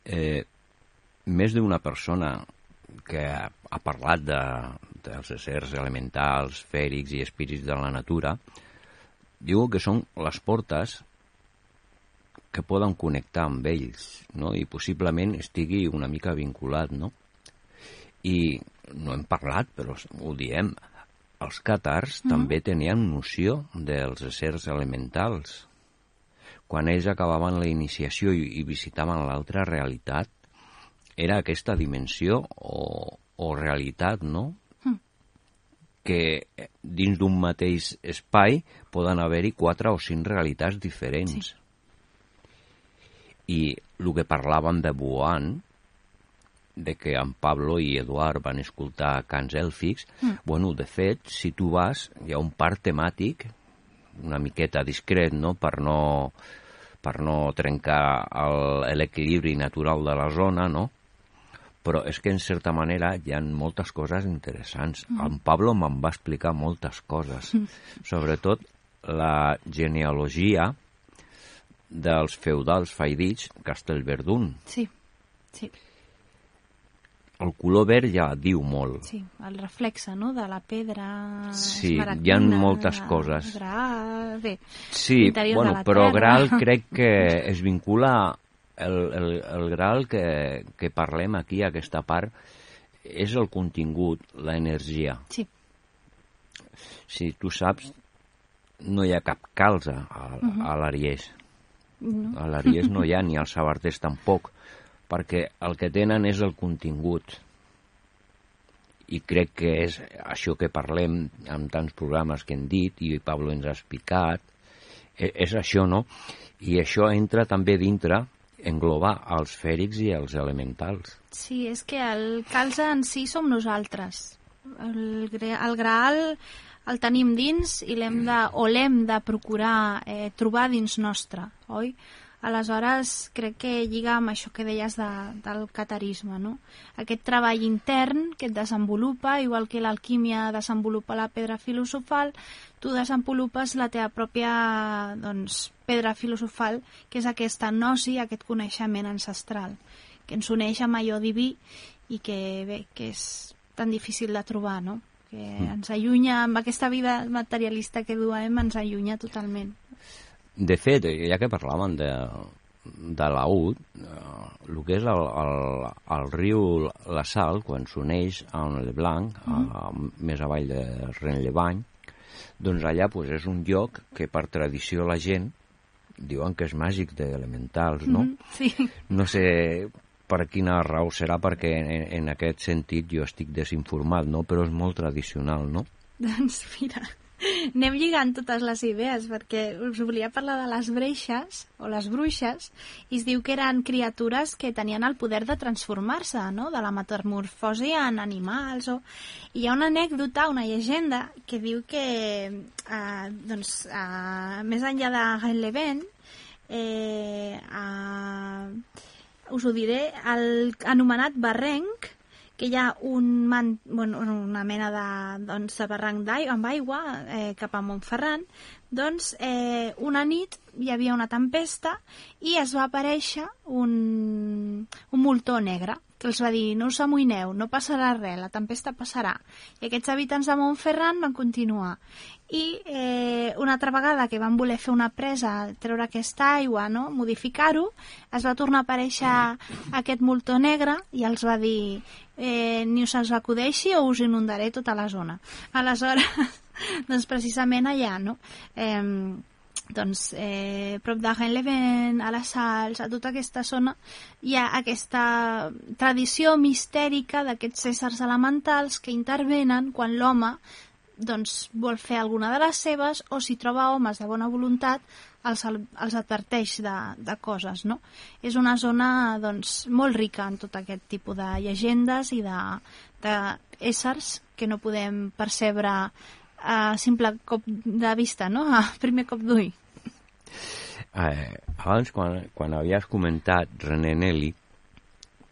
eh, més d'una persona que ha, ha parlat de, dels éssers elementals, fèrics i espírits de la natura, diu que són les portes que poden connectar amb ells, no? i possiblement estigui una mica vinculat, no? I no hem parlat, però ho diem, els càtars mm. també tenien noció dels éssers elementals. Quan ells acabaven la iniciació i, i visitaven l'altra realitat, era aquesta dimensió o, o realitat, no? que dins d'un mateix espai poden haver-hi quatre o cinc realitats diferents. Sí. I el que parlàvem de Wuhan, de que en Pablo i Eduard van escoltar cants èlfics, mm. bueno, de fet, si tu vas, hi ha un parc temàtic, una miqueta discret, no?, per no, per no trencar el- l'equilibri natural de la zona, no?, però és que en certa manera hi ha moltes coses interessants. Mm. En Pablo me'n va explicar moltes coses, sobretot la genealogia dels feudals faidits Castelverdun. sí, sí. El color verd ja diu molt. Sí, el reflexe, no?, de la pedra Sí, hi ha moltes coses. Gra... Bé, Sí, bueno, però terra. Graal [LAUGHS] crec que es vincula el, el, el Graal que, que parlem aquí, aquesta part, és el contingut, l'energia. Sí, Si tu saps, no hi ha cap calze a, a l'Aries. no? A l'Aries no hi ha, [LAUGHS] ni als sabarters tampoc, perquè el que tenen és el contingut. I crec que és això que parlem amb tants programes que hem dit, i Pablo ens ha explicat, e- és això, no? I això entra també dintre, englobar els fèrics i els elementals. Sí, és que el calze en si som nosaltres. El, el Graal el tenim dins i l'hem de, o l'hem de procurar eh, trobar dins nostre, oi? Aleshores, crec que lliga amb això que deies de, del catarisme, no? Aquest treball intern que et desenvolupa, igual que l'alquímia desenvolupa la pedra filosofal, tu desenvolupes la teva pròpia doncs, pedra filosofal, que és aquesta gnosi, aquest coneixement ancestral, que ens uneix amb allò diví i que, bé, que és tan difícil de trobar, no? que ens allunya, amb aquesta vida materialista que duem, ens allunya totalment. De fet, ja que parlàvem de, de l'Aud, eh, el que és el, el, el riu La Sal, quan s'uneix amb el Blanc, mm. a, més avall de Renlevany, doncs allà pues, és un lloc que per tradició la gent diuen que és màgic d'elementals, no? Mm, sí. No sé per quina raó serà, perquè en, en aquest sentit jo estic desinformat, no? Però és molt tradicional, no? Doncs mira, anem lligant totes les idees, perquè us volia parlar de les breixes, o les bruixes, i es diu que eren criatures que tenien el poder de transformar-se, no?, de la metamorfosi en animals, o... I hi ha una anècdota, una llegenda, que diu que, eh, doncs, eh, més enllà de Gain-Leven, eh, eh, us ho diré, el anomenat barrenc, que hi ha un man, bueno, una mena de, doncs, de barranc d'aigua amb aigua eh, cap a Montferran, doncs eh, una nit hi havia una tempesta i es va aparèixer un, un moltó negre que els va dir, no us amoïneu, no passarà res, la tempesta passarà. I aquests habitants de Montferran van continuar. I eh, una altra vegada que van voler fer una presa, treure aquesta aigua, no? modificar-ho, es va tornar a aparèixer aquest moltó negre i els va dir eh, ni us els acudeixi o us inundaré tota la zona. Aleshores, [LAUGHS] doncs precisament allà, no? Eh, doncs, eh, prop de Genleven, a les Sals, a tota aquesta zona, hi ha aquesta tradició mistèrica d'aquests éssers elementals que intervenen quan l'home doncs, vol fer alguna de les seves o si troba homes de bona voluntat els, els adverteix de, de coses, no? És una zona, doncs, molt rica en tot aquest tipus de llegendes i de, de éssers que no podem percebre a simple cop de vista, no? A primer cop d'ull. Eh, abans, quan, quan havies comentat René Nelly,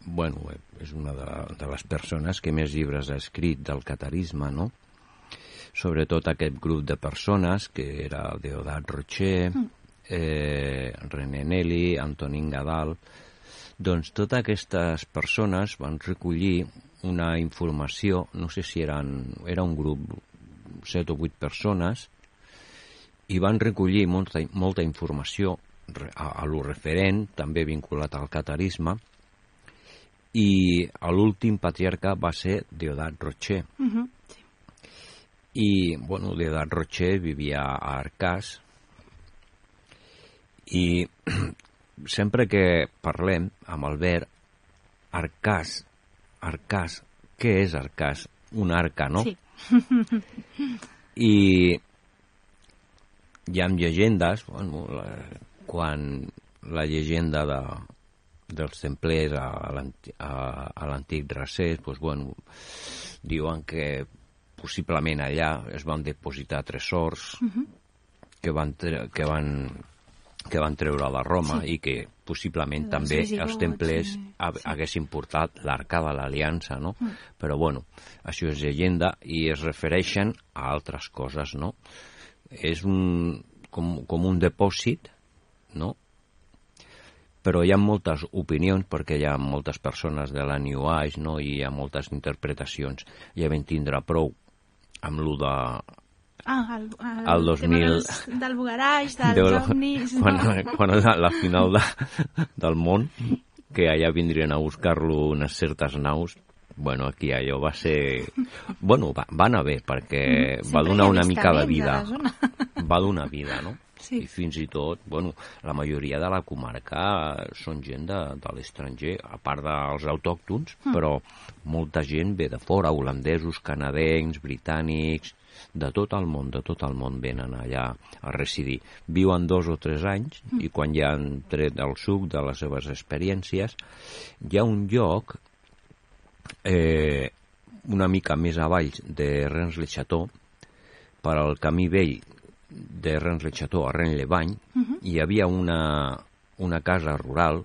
bueno, és una de, de les persones que més llibres ha escrit del catarisme, no? Sobretot aquest grup de persones, que era Deodat Rocher, mm. eh, René Nelly, Antonín Gadal, doncs totes aquestes persones van recollir una informació, no sé si eren, era un grup, set o vuit persones, i van recollir molta, molta informació a, a lo referent, també vinculat al catarisme, i l'últim patriarca va ser Deodat Rocher. Uh -huh, I, bueno, Deodat Rocher vivia a Arcàs, i [CLEARS THROAT] sempre que parlem amb Albert, Arcàs, Arcàs, què és Arcàs? Un arca, no? Sí. [LAUGHS] I hi ha llegendes, bueno, la, quan la llegenda de, dels templers a, a l'antic Racés, doncs, bueno, diuen que possiblement allà es van depositar tresors uh -huh. que, van, que, van, que van treure a la Roma sí. i que possiblement sí, també sí, els templers sí. haguessin portat l'arca de l'aliança, no? Mm. Però, bueno, això és llegenda i es refereixen a altres coses, no? és un, com, com un depòsit, no? Però hi ha moltes opinions, perquè hi ha moltes persones de la New Age, no? I hi ha moltes interpretacions. Ja vam tindre prou amb lo de Ah, el, el, el 2000... Dels, del Bugaraix, dels de, ovnis... Quan, no? quan és la final de, del món, que allà vindrien a buscar-lo unes certes naus, bueno, aquí allò va ser... Bueno, va, va anar bé, perquè mm, va donar una mica de vida. Va donar vida, no? Sí. I fins i tot, bueno, la majoria de la comarca són gent de, de l'estranger, a part dels autòctons, mm. però molta gent ve de fora, holandesos, canadencs, britànics, de tot el món, de tot el món venen allà a residir. Viuen dos o tres anys mm. i quan ja han tret el suc de les seves experiències, hi ha un lloc eh, una mica més avall de Rennes-le-Chateau, per al camí vell de Rennes-le-Chateau a Rennes-le-Bany, uh -huh. hi havia una, una casa rural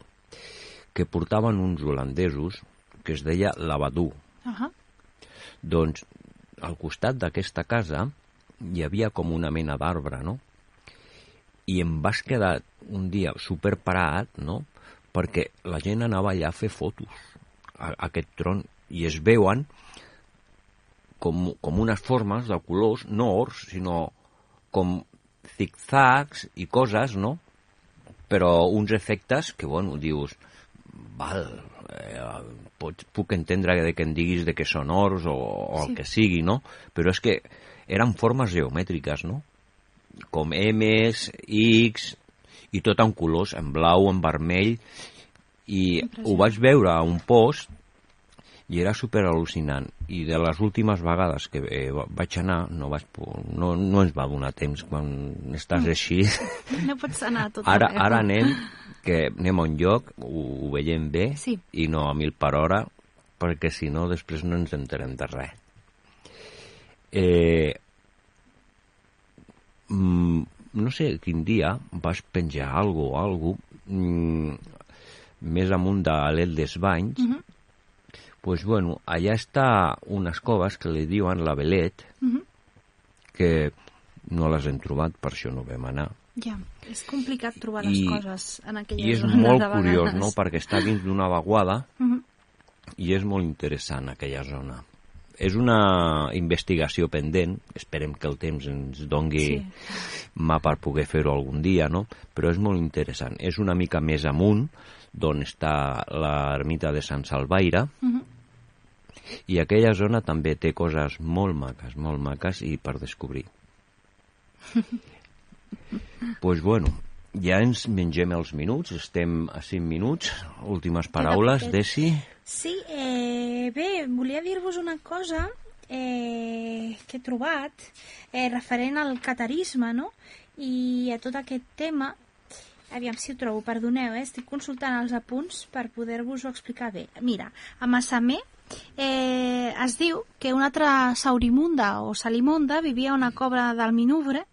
que portaven uns holandesos que es deia Lavadú. Uh -huh. Doncs al costat d'aquesta casa hi havia com una mena d'arbre, no? I em vas quedar un dia superparat, no?, perquè la gent anava allà a fer fotos a, a aquest tron i es veuen com, com unes formes de colors, no ors, sinó com zigzags i coses, no? però uns efectes que, bueno, dius, val, eh, pots, puc entendre de que em diguis de que són ors o, o Sí. el que sigui, no? Però és que eren formes geomètriques, no? Com M's, X, i tot en colors, en blau, en vermell, i ho vaig veure a un post i era super al·lucinant i de les últimes vegades que eh, va- vaig anar no, vaig, no, no ens va donar temps quan estàs així [LAUGHS] No pots anar tot ara, ara anem que anem a un lloc, ho, ho veiem bé Sí. i no a mil per hora perquè si no després no ens enterem de res eh, mm, no sé quin dia vas penjar algo o algo mm, més amunt de l'El dels Banys Mhm. Pues bueno, allà està unes coves que li diuen la Belet Mhm. que no les hem trobat, per això no vam anar Ja, és complicat trobar les I- coses en aquella i és zona molt curiós, no?, perquè està dins d'una vaguada Mhm. i és molt interessant aquella zona. És una investigació pendent, esperem que el temps ens dongui Sí. mà per poder fer-ho algun dia, no? Però és molt interessant. És una mica més amunt, d'on està l'ermita de Sant Salvaire, Mhm. i aquella zona també té coses molt maques, molt maques i per descobrir. [LAUGHS] pues bueno, ja ens mengem els minuts, estem a 5 minuts. Últimes paraules, poquet. Desi? Sí, eh, bé, volia dir-vos una cosa eh, que he trobat eh, referent al catarisme, no? I a tot aquest tema, aviam si ho trobo, perdoneu, eh? estic consultant els apunts per poder-vos-ho explicar bé. Mira, a Massamer eh, es diu que una altra Saurimunda o Salimonda vivia una cobra del Minuvre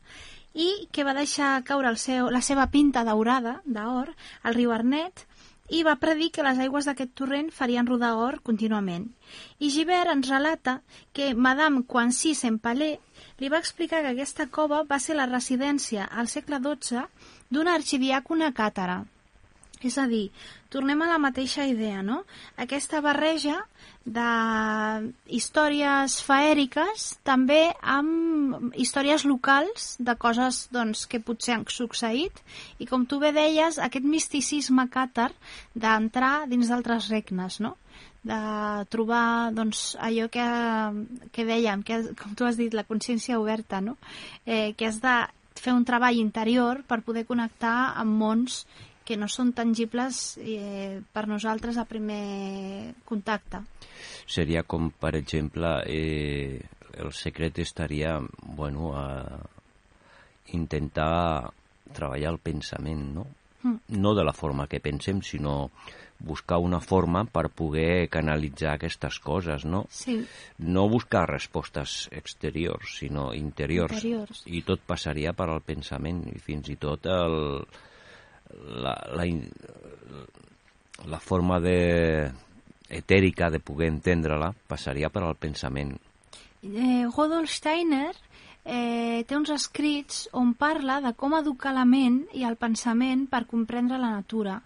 i que va deixar caure el seu, la seva pinta daurada d'or al riu Arnet i va predir que les aigües d'aquest torrent farien rodar or contínuament. I Givert ens relata que Madame Coincy Sempalé li va explicar que aquesta cova va ser la residència al segle XII d'una arxidiàcona càtara. És a dir, tornem a la mateixa idea, no? Aquesta barreja de històries faèriques també amb històries locals de coses doncs, que potser han succeït i com tu bé deies, aquest misticisme càtar d'entrar dins d'altres regnes, no? de trobar doncs, allò que, que dèiem, que, com tu has dit, la consciència oberta, no? eh, que has de fer un treball interior per poder connectar amb mons que no són tangibles eh, per nosaltres a primer contacte. Seria com, per exemple, eh, el secret estaria, bueno, a intentar treballar el pensament, no? Mm. No de la forma que pensem, sinó buscar una forma per poder canalitzar aquestes coses, no? Sí, No buscar respostes exteriors, sinó interiors. Interiors. I tot passaria per al pensament, i fins i tot el, la, la, la forma de, etèrica de poder entendre-la passaria per al pensament. eh, Rudolf Steiner eh, té uns escrits on parla de com educar la ment i el pensament per comprendre la natura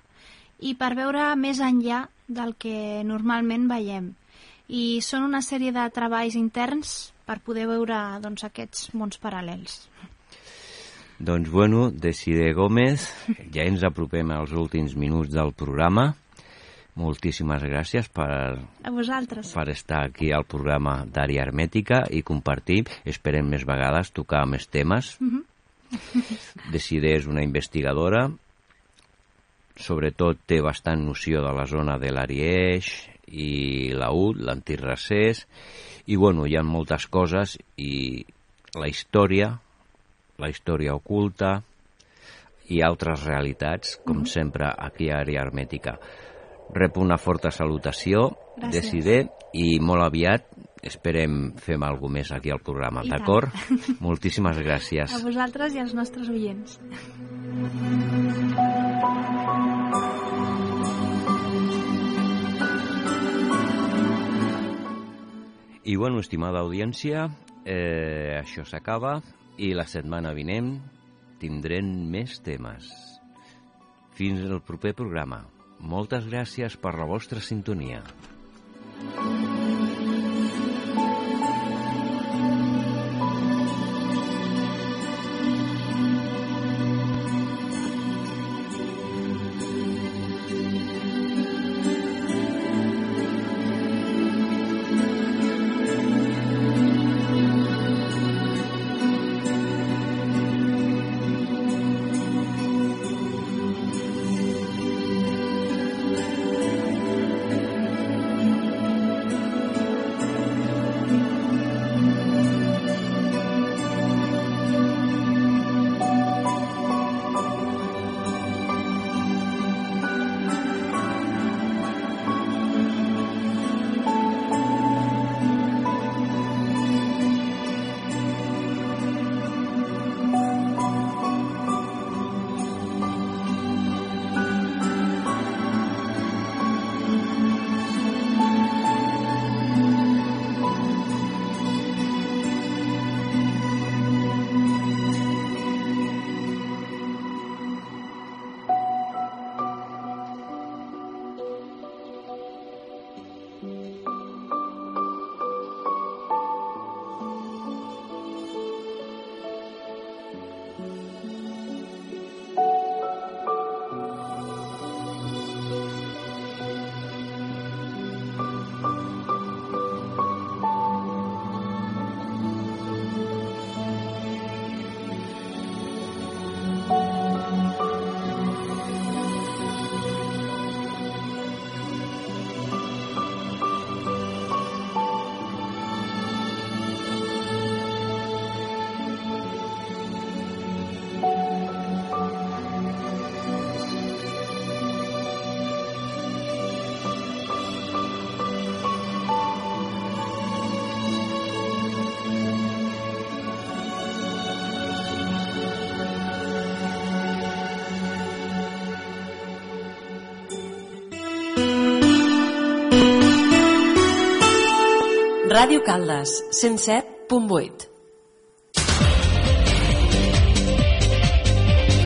i per veure més enllà del que normalment veiem. I són una sèrie de treballs interns per poder veure doncs, aquests mons paral·lels. Doncs bueno, Desiree Gómez, ja ens apropem als últims minuts del programa. Moltíssimes gràcies per, A vosaltres. per estar aquí al programa d'Àrea Hermètica i compartir, esperem més vegades, tocar més temes. Desiree és una investigadora, sobretot té bastant noció de la zona de l'Arieix i l'Aud, l'antic Recés, i bueno, hi ha moltes coses i la història, la història oculta i altres realitats, com sempre aquí a Àrea Hermètica. Rep una forta salutació, Gràcies. I molt aviat esperem fer alguna més aquí al programa, d'acord? [LAUGHS] Moltíssimes gràcies. A vosaltres i als nostres oients. I bueno, estimada audiència, eh, això s'acaba i la setmana vinent tindrem més temes. Fins al proper programa. Moltes gràcies per la vostra sintonia. Ràdio Caldes, 107.8.